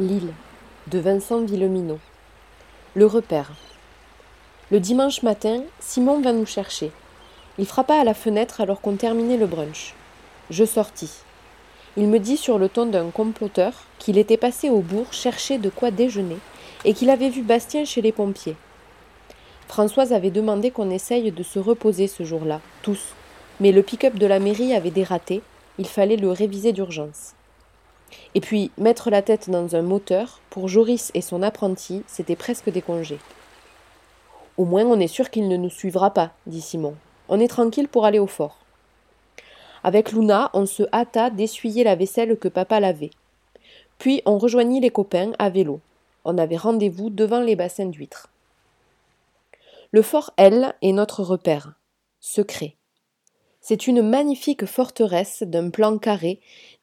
L'île de Vincent Villeminot. Le repère. Le dimanche matin, Simon vint nous chercher. Il frappa à la fenêtre alors qu'on terminait le brunch. Je sortis. Il me dit sur le ton d'un comploteur qu'il était passé au bourg chercher de quoi déjeuner et qu'il avait vu Bastien chez les pompiers. Françoise avait demandé qu'on essaye de se reposer ce jour-là, tous, mais le pick-up de la mairie avait dératé, il fallait le réviser d'urgence. Et puis, mettre la tête dans un moteur, pour Joris et son apprenti, c'était presque des congés. Au moins, on est sûr qu'il ne nous suivra pas, dit Simon. On est tranquille pour aller au fort. Avec Luna, on se hâta d'essuyer la vaisselle que papa lavait. Puis on rejoignit les copains à vélo. On avait rendez-vous devant les bassins d'huîtres. Le fort L est notre repère. Secret. C'est une magnifique forteresse d'un plan carré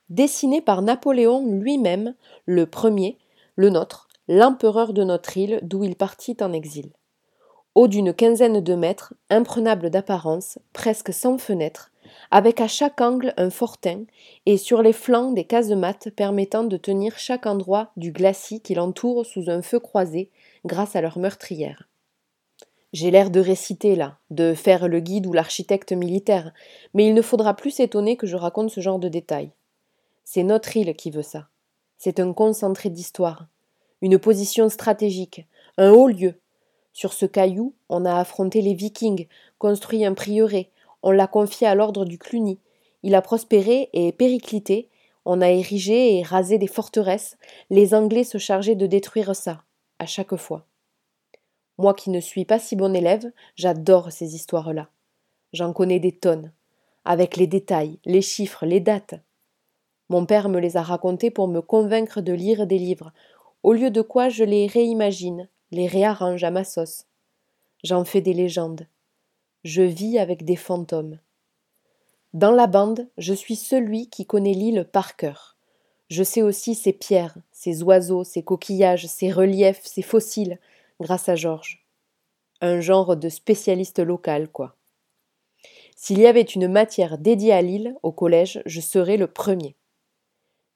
dessiné par Napoléon lui-même, le premier, le nôtre, l'empereur de notre île d'où il partit en exil. Haut d'une quinzaine de mètres, imprenable d'apparence, presque sans fenêtre, avec à chaque angle un fortin et sur les flancs des casemates permettant de tenir chaque endroit du glacis qui l'entoure sous un feu croisé grâce à leur meurtrière. J'ai l'air de réciter là, de faire le guide ou l'architecte militaire, mais il ne faudra plus s'étonner que je raconte ce genre de détails. C'est notre île qui veut ça. C'est un concentré d'histoire, une position stratégique, un haut lieu. Sur ce caillou, on a affronté les vikings, construit un prieuré, on l'a confié à l'ordre du Cluny. Il a prospéré et périclité, on a érigé et rasé des forteresses, les Anglais se chargeaient de détruire ça, à chaque fois. Moi qui ne suis pas si bon élève, j'adore ces histoires-là. J'en connais des tonnes, avec les détails, les chiffres, les dates. Mon père me les a racontés pour me convaincre de lire des livres, au lieu de quoi je les réimagine, les réarrange à ma sauce. J'en fais des légendes. Je vis avec des fantômes. Dans la bande, je suis celui qui connaît l'île par cœur. Je sais aussi ses pierres, ses oiseaux, ses coquillages, ses reliefs, ses fossiles, grâce à Georges. Un genre de spécialiste local, quoi. S'il y avait une matière dédiée à l'île, au collège, je serais le premier.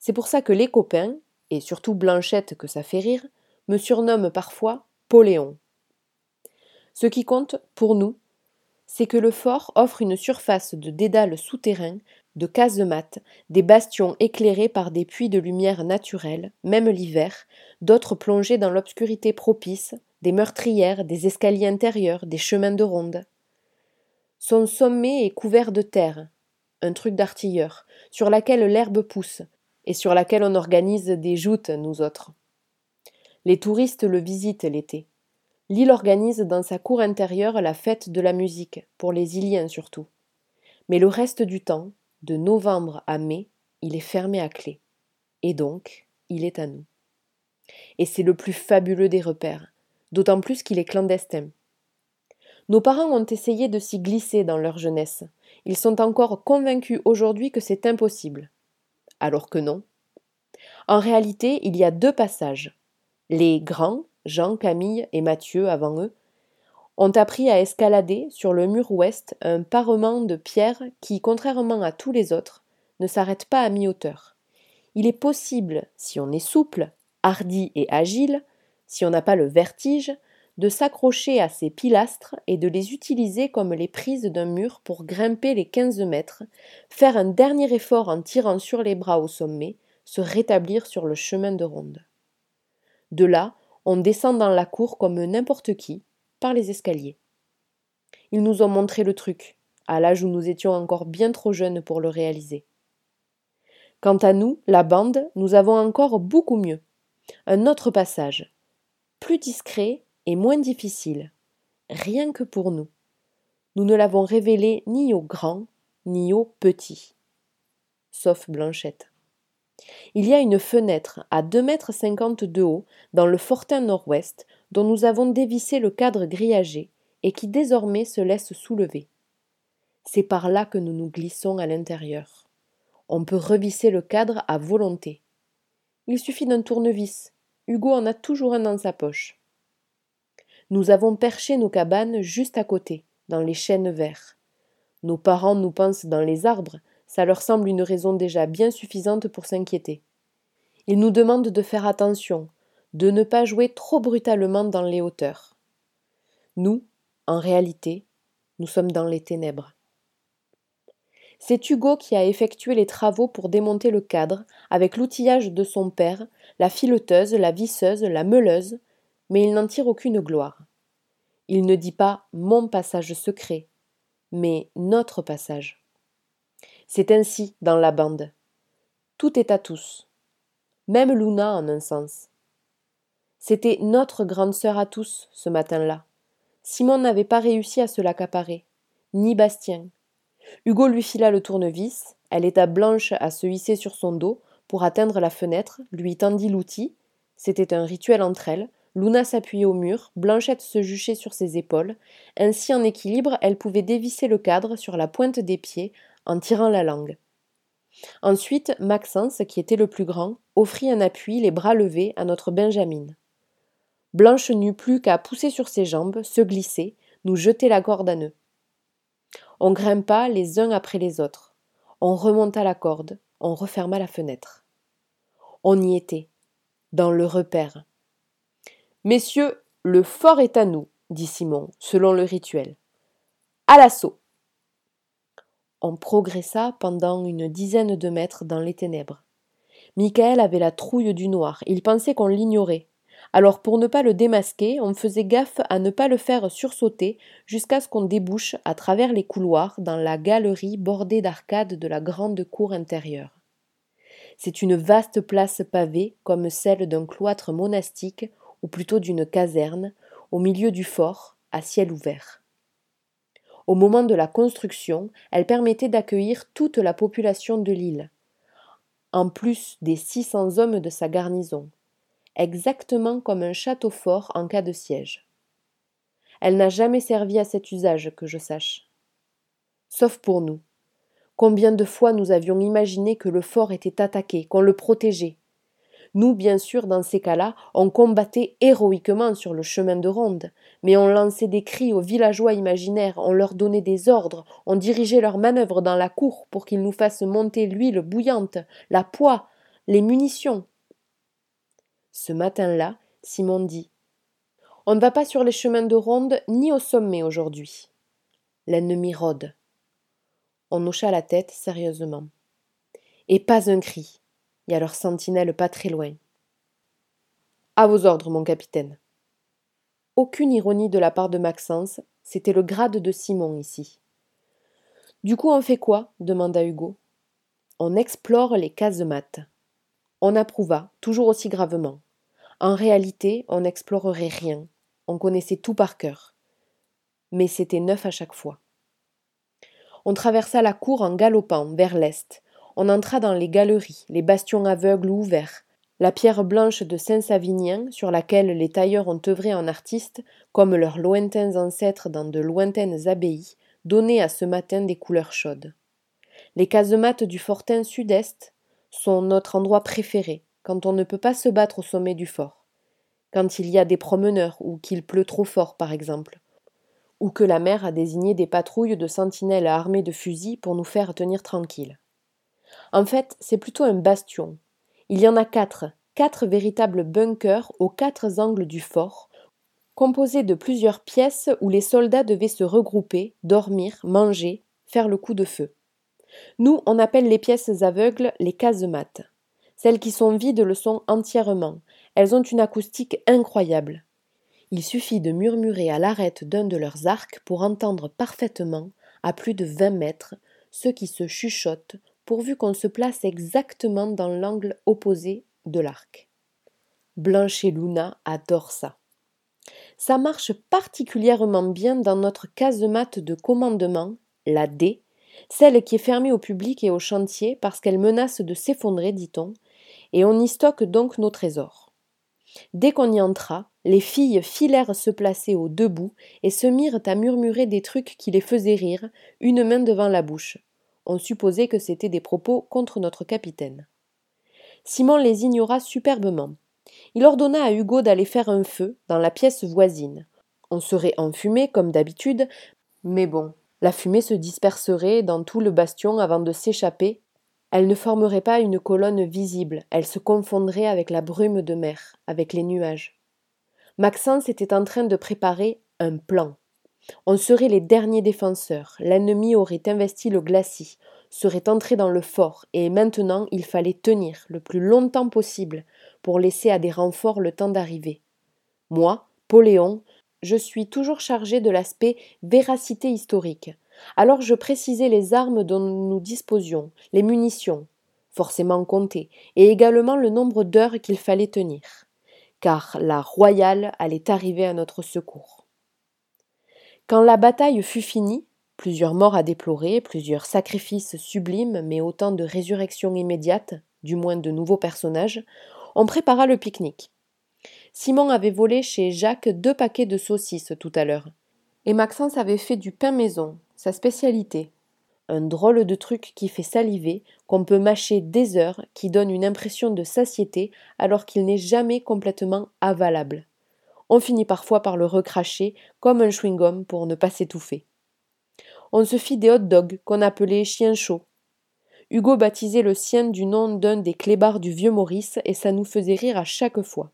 C'est pour ça que les copains, et surtout Blanchette que ça fait rire, me surnomment parfois Poléon. Ce qui compte, pour nous, c'est que le fort offre une surface de dédale souterrain, de casemates, des bastions éclairés par des puits de lumière naturelle, même l'hiver, d'autres plongés dans l'obscurité propice, des meurtrières, des escaliers intérieurs, des chemins de ronde. Son sommet est couvert de terre, un truc d'artilleur, sur laquelle l'herbe pousse, et sur laquelle on organise des joutes, nous autres. Les touristes le visitent l'été. L'île organise dans sa cour intérieure la fête de la musique, pour les Iliens surtout. Mais le reste du temps, de novembre à mai, il est fermé à clé. Et donc, il est à nous. Et c'est le plus fabuleux des repères, d'autant plus qu'il est clandestin. Nos parents ont essayé de s'y glisser dans leur jeunesse. Ils sont encore convaincus aujourd'hui que c'est impossible alors que non. En réalité, il y a deux passages. Les grands, Jean, Camille et Mathieu avant eux, ont appris à escalader sur le mur ouest un parement de pierre qui, contrairement à tous les autres, ne s'arrête pas à mi-hauteur. Il est possible, si on est souple, hardi et agile, si on n'a pas le vertige, de s'accrocher à ces pilastres et de les utiliser comme les prises d'un mur pour grimper les quinze mètres, faire un dernier effort en tirant sur les bras au sommet, se rétablir sur le chemin de ronde. De là, on descend dans la cour comme n'importe qui, par les escaliers. Ils nous ont montré le truc, à l'âge où nous étions encore bien trop jeunes pour le réaliser. Quant à nous, la bande, nous avons encore beaucoup mieux. Un autre passage, plus discret et moins difficile, rien que pour nous. Nous ne l'avons révélé ni aux grands, ni aux petits. Sauf Blanchette. Il y a une fenêtre à deux mètres cinquante de haut dans le fortin nord-ouest dont nous avons dévissé le cadre grillagé et qui désormais se laisse soulever. C'est par là que nous nous glissons à l'intérieur. On peut revisser le cadre à volonté. Il suffit d'un tournevis. Hugo en a toujours un dans sa poche. Nous avons perché nos cabanes juste à côté, dans les chênes verts. Nos parents nous pensent dans les arbres, ça leur semble une raison déjà bien suffisante pour s'inquiéter. Il nous demande de faire attention, de ne pas jouer trop brutalement dans les hauteurs. Nous, en réalité, nous sommes dans les ténèbres. C'est Hugo qui a effectué les travaux pour démonter le cadre, avec l'outillage de son père, la fileteuse, la visseuse, la meuleuse, mais il n'en tire aucune gloire. Il ne dit pas mon passage secret, mais notre passage. C'est ainsi dans la bande. Tout est à tous. Même Luna en un sens. C'était notre grande sœur à tous, ce matin-là. Simon n'avait pas réussi à se l'accaparer, ni Bastien. Hugo lui fila le tournevis, elle éta blanche à se hisser sur son dos pour atteindre la fenêtre, lui tendit l'outil. C'était un rituel entre elles. Luna s'appuyait au mur, Blanchette se juchait sur ses épaules. Ainsi en équilibre, elle pouvait dévisser le cadre sur la pointe des pieds en tirant la langue. Ensuite, Maxence, qui était le plus grand, offrit un appui, les bras levés, à notre Benjamin. Blanche n'eut plus qu'à pousser sur ses jambes, se glisser, nous jeter la corde à nœuds. On grimpa les uns après les autres. On remonta la corde, on referma la fenêtre. On y était, dans le repère. Messieurs, le fort est à nous, dit Simon, selon le rituel. À l'assaut. On progressa pendant une dizaine de mètres dans les ténèbres. Michael avait la trouille du noir, il pensait qu'on l'ignorait. Alors pour ne pas le démasquer, on faisait gaffe à ne pas le faire sursauter jusqu'à ce qu'on débouche à travers les couloirs dans la galerie bordée d'arcades de la grande cour intérieure. C'est une vaste place pavée comme celle d'un cloître monastique ou plutôt d'une caserne, au milieu du fort, à ciel ouvert. Au moment de la construction, elle permettait d'accueillir toute la population de l'île, en plus des 600 hommes de sa garnison, exactement comme un château fort en cas de siège. Elle n'a jamais servi à cet usage que je sache. Sauf pour nous. Combien de fois nous avions imaginé que le fort était attaqué, qu'on le protégeait. Nous, bien sûr, dans ces cas-là, on combattait héroïquement sur le chemin de ronde, mais on lançait des cris aux villageois imaginaires, on leur donnait des ordres, on dirigeait leurs manœuvres dans la cour pour qu'ils nous fassent monter l'huile bouillante, la poix, les munitions. Ce matin-là, Simon dit On ne va pas sur les chemins de ronde ni au sommet aujourd'hui. L'ennemi rôde. On hocha la tête sérieusement. Et pas un cri. Il y a leur sentinelle pas très loin. À vos ordres, mon capitaine. Aucune ironie de la part de Maxence, c'était le grade de Simon ici. Du coup, on fait quoi? demanda Hugo. On explore les casemates. On approuva, toujours aussi gravement. En réalité, on n'explorerait rien. On connaissait tout par cœur. Mais c'était neuf à chaque fois. On traversa la cour en galopant vers l'est. On entra dans les galeries, les bastions aveugles ou ouverts, la pierre blanche de Saint-Savinien, sur laquelle les tailleurs ont œuvré en artistes, comme leurs lointains ancêtres dans de lointaines abbayes, donnait à ce matin des couleurs chaudes. Les casemates du fortin sud-est, sont notre endroit préféré, quand on ne peut pas se battre au sommet du fort, quand il y a des promeneurs ou qu'il pleut trop fort par exemple, ou que la mer a désigné des patrouilles de sentinelles armées de fusils pour nous faire tenir tranquilles. En fait, c'est plutôt un bastion. Il y en a quatre, quatre véritables bunkers aux quatre angles du fort, composés de plusieurs pièces où les soldats devaient se regrouper, dormir, manger, faire le coup de feu. Nous, on appelle les pièces aveugles les casemates. Celles qui sont vides le sont entièrement. Elles ont une acoustique incroyable. Il suffit de murmurer à l'arête d'un de leurs arcs pour entendre parfaitement, à plus de vingt mètres, ceux qui se chuchotent, pourvu qu'on se place exactement dans l'angle opposé de l'arc. Blanche et Luna adorent ça. Ça marche particulièrement bien dans notre casemate de commandement, la D, celle qui est fermée au public et au chantier parce qu'elle menace de s'effondrer, dit-on, et on y stocke donc nos trésors. Dès qu'on y entra, les filles filèrent se placer au debout et se mirent à murmurer des trucs qui les faisaient rire, une main devant la bouche. On supposait que c'étaient des propos contre notre capitaine. Simon les ignora superbement. Il ordonna à Hugo d'aller faire un feu dans la pièce voisine. On serait enfumé comme d'habitude, mais bon, la fumée se disperserait dans tout le bastion avant de s'échapper Elle ne formerait pas une colonne visible, elle se confondrait avec la brume de mer, avec les nuages. Maxence était en train de préparer un plan. On serait les derniers défenseurs, l'ennemi aurait investi le glacis, serait entré dans le fort, et maintenant il fallait tenir le plus longtemps possible pour laisser à des renforts le temps d'arriver. Moi, Poléon, je suis toujours chargé de l'aspect véracité historique. Alors je précisais les armes dont nous disposions, les munitions, forcément comptées, et également le nombre d'heures qu'il fallait tenir, car la royale allait arriver à notre secours. Quand la bataille fut finie, plusieurs morts à déplorer, plusieurs sacrifices sublimes, mais autant de résurrections immédiates, du moins de nouveaux personnages, on prépara le pique-nique. Simon avait volé chez Jacques deux paquets de saucisses tout à l'heure. Et Maxence avait fait du pain maison, sa spécialité. Un drôle de truc qui fait saliver, qu'on peut mâcher des heures, qui donne une impression de satiété alors qu'il n'est jamais complètement avalable. On finit parfois par le recracher comme un chewing-gum pour ne pas s'étouffer on se fit des hot dogs qu'on appelait chiens chauds. Hugo baptisait le sien du nom d'un des clébards du vieux Maurice et ça nous faisait rire à chaque fois.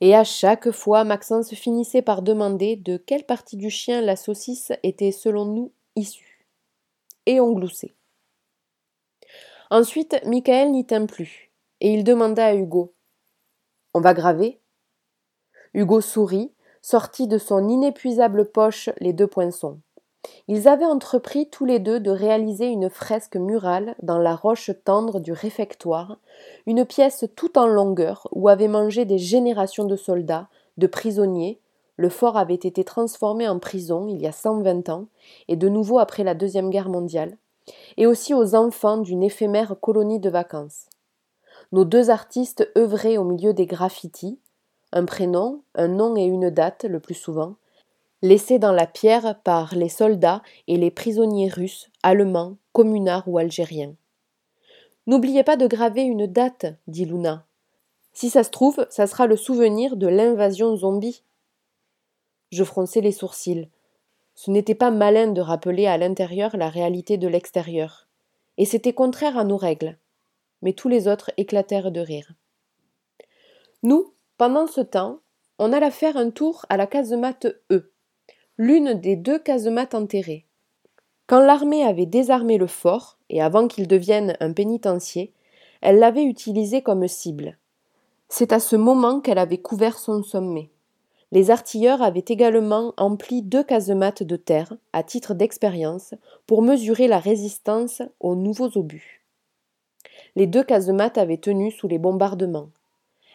Et à chaque fois, Maxence finissait par demander de quelle partie du chien la saucisse était selon nous issue. Et on gloussait. Ensuite, Michael n'y tint plus, et il demanda à Hugo On va graver? Hugo sourit, sortit de son inépuisable poche les deux poinçons. Ils avaient entrepris tous les deux de réaliser une fresque murale dans la roche tendre du réfectoire, une pièce tout en longueur où avaient mangé des générations de soldats, de prisonniers. Le fort avait été transformé en prison il y a 120 ans, et de nouveau après la Deuxième Guerre mondiale, et aussi aux enfants d'une éphémère colonie de vacances. Nos deux artistes œuvraient au milieu des graffitis, un prénom, un nom et une date le plus souvent, laissés dans la pierre par les soldats et les prisonniers russes, allemands, communards ou algériens. N'oubliez pas de graver une date, dit Luna. Si ça se trouve, ça sera le souvenir de l'invasion zombie. Je fronçai les sourcils. Ce n'était pas malin de rappeler à l'intérieur la réalité de l'extérieur. Et c'était contraire à nos règles. Mais tous les autres éclatèrent de rire. Nous, pendant ce temps, on alla faire un tour à la casemate E l'une des deux casemates enterrées. Quand l'armée avait désarmé le fort, et avant qu'il devienne un pénitencier, elle l'avait utilisé comme cible. C'est à ce moment qu'elle avait couvert son sommet. Les artilleurs avaient également empli deux casemates de terre, à titre d'expérience, pour mesurer la résistance aux nouveaux obus. Les deux casemates avaient tenu sous les bombardements.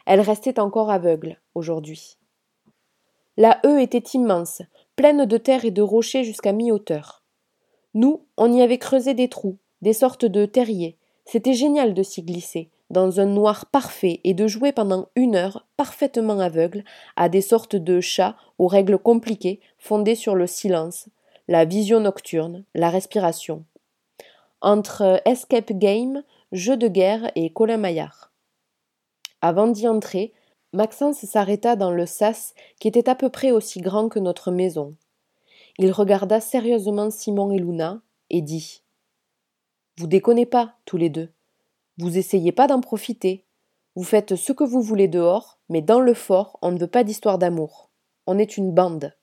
Elles restaient encore aveugles aujourd'hui. La haie était immense, pleine de terre et de rochers jusqu'à mi-hauteur. Nous, on y avait creusé des trous, des sortes de terriers. C'était génial de s'y glisser, dans un noir parfait, et de jouer pendant une heure, parfaitement aveugle, à des sortes de chats aux règles compliquées, fondées sur le silence, la vision nocturne, la respiration. Entre escape game, jeu de guerre et Colin Maillard. Avant d'y entrer, Maxence s'arrêta dans le sas qui était à peu près aussi grand que notre maison. Il regarda sérieusement Simon et Luna et dit Vous déconnez pas, tous les deux. Vous essayez pas d'en profiter. Vous faites ce que vous voulez dehors, mais dans le fort, on ne veut pas d'histoire d'amour. On est une bande.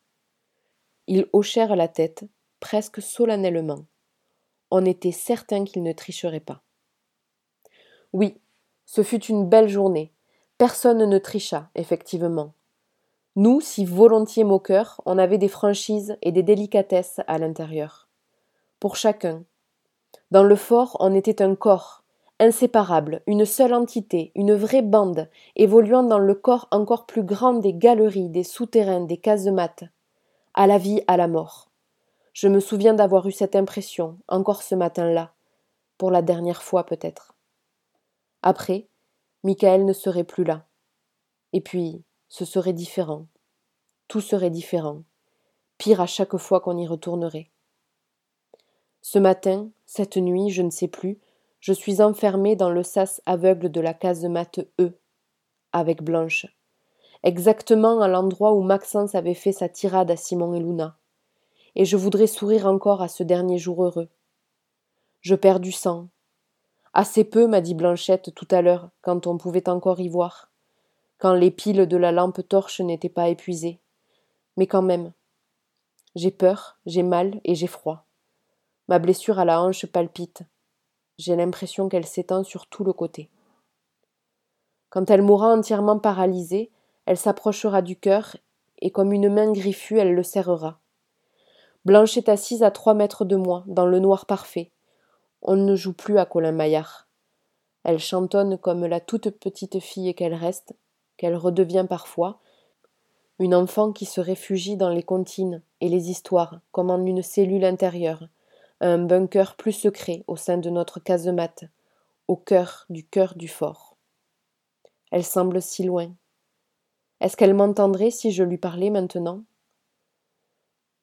Ils hochèrent la tête, presque solennellement. On était certain qu'ils ne tricheraient pas. Oui, ce fut une belle journée, Personne ne tricha, effectivement. Nous, si volontiers moqueurs, on avait des franchises et des délicatesses à l'intérieur. Pour chacun. Dans le fort, on était un corps, inséparable, une seule entité, une vraie bande, évoluant dans le corps encore plus grand des galeries, des souterrains, des casemates. À la vie, à la mort. Je me souviens d'avoir eu cette impression, encore ce matin-là, pour la dernière fois peut-être. Après, Michael ne serait plus là. Et puis, ce serait différent. Tout serait différent. Pire à chaque fois qu'on y retournerait. Ce matin, cette nuit, je ne sais plus, je suis enfermée dans le sas aveugle de la casemate E, avec Blanche, exactement à l'endroit où Maxence avait fait sa tirade à Simon et Luna. Et je voudrais sourire encore à ce dernier jour heureux. Je perds du sang. Assez peu, m'a dit Blanchette tout à l'heure, quand on pouvait encore y voir, quand les piles de la lampe torche n'étaient pas épuisées. Mais quand même. J'ai peur, j'ai mal et j'ai froid. Ma blessure à la hanche palpite. J'ai l'impression qu'elle s'étend sur tout le côté. Quand elle mourra entièrement paralysée, elle s'approchera du cœur et comme une main griffue, elle le serrera. Blanche est assise à trois mètres de moi, dans le noir parfait. On ne joue plus à Colin Maillard. Elle chantonne comme la toute petite fille qu'elle reste, qu'elle redevient parfois, une enfant qui se réfugie dans les comptines et les histoires, comme en une cellule intérieure, un bunker plus secret au sein de notre casemate, au cœur du cœur du fort. Elle semble si loin. Est-ce qu'elle m'entendrait si je lui parlais maintenant?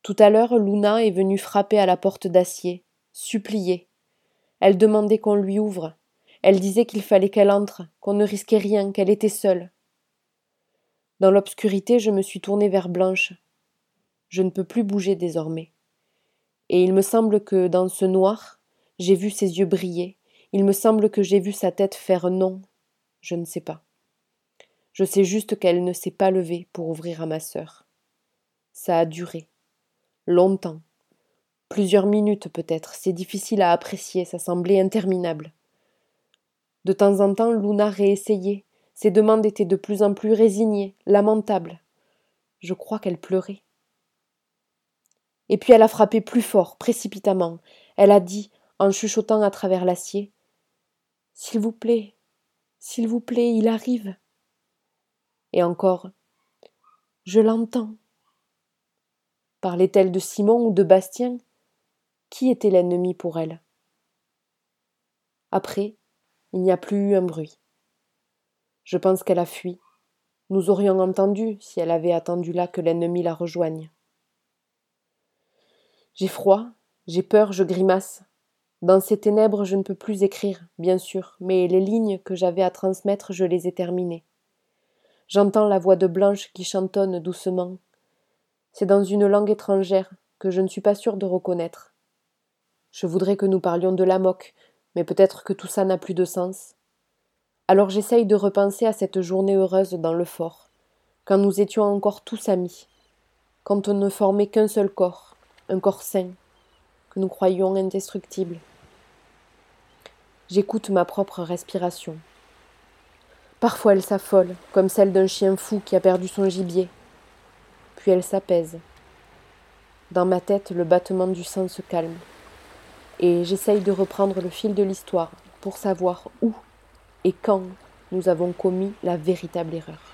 Tout à l'heure, Luna est venue frapper à la porte d'acier, supplier. Elle demandait qu'on lui ouvre. Elle disait qu'il fallait qu'elle entre, qu'on ne risquait rien, qu'elle était seule. Dans l'obscurité, je me suis tournée vers Blanche. Je ne peux plus bouger désormais et il me semble que dans ce noir, j'ai vu ses yeux briller, il me semble que j'ai vu sa tête faire non, je ne sais pas. Je sais juste qu'elle ne s'est pas levée pour ouvrir à ma sœur. Ça a duré. Longtemps. Plusieurs minutes peut-être, c'est difficile à apprécier, ça semblait interminable. De temps en temps, Luna réessayait. Ses demandes étaient de plus en plus résignées, lamentables. Je crois qu'elle pleurait. Et puis elle a frappé plus fort, précipitamment. Elle a dit, en chuchotant à travers l'acier S'il vous plaît, s'il vous plaît, il arrive. Et encore Je l'entends. Parlait-elle de Simon ou de Bastien? Qui était l'ennemi pour elle? Après, il n'y a plus eu un bruit. Je pense qu'elle a fui. Nous aurions entendu si elle avait attendu là que l'ennemi la rejoigne. J'ai froid, j'ai peur, je grimace. Dans ces ténèbres, je ne peux plus écrire, bien sûr, mais les lignes que j'avais à transmettre, je les ai terminées. J'entends la voix de Blanche qui chantonne doucement. C'est dans une langue étrangère que je ne suis pas sûre de reconnaître. Je voudrais que nous parlions de la moque, mais peut-être que tout ça n'a plus de sens. Alors j'essaye de repenser à cette journée heureuse dans le fort, quand nous étions encore tous amis, quand on ne formait qu'un seul corps, un corps sain, que nous croyions indestructible. J'écoute ma propre respiration. Parfois elle s'affole, comme celle d'un chien fou qui a perdu son gibier. Puis elle s'apaise. Dans ma tête, le battement du sang se calme. Et j'essaye de reprendre le fil de l'histoire pour savoir où et quand nous avons commis la véritable erreur.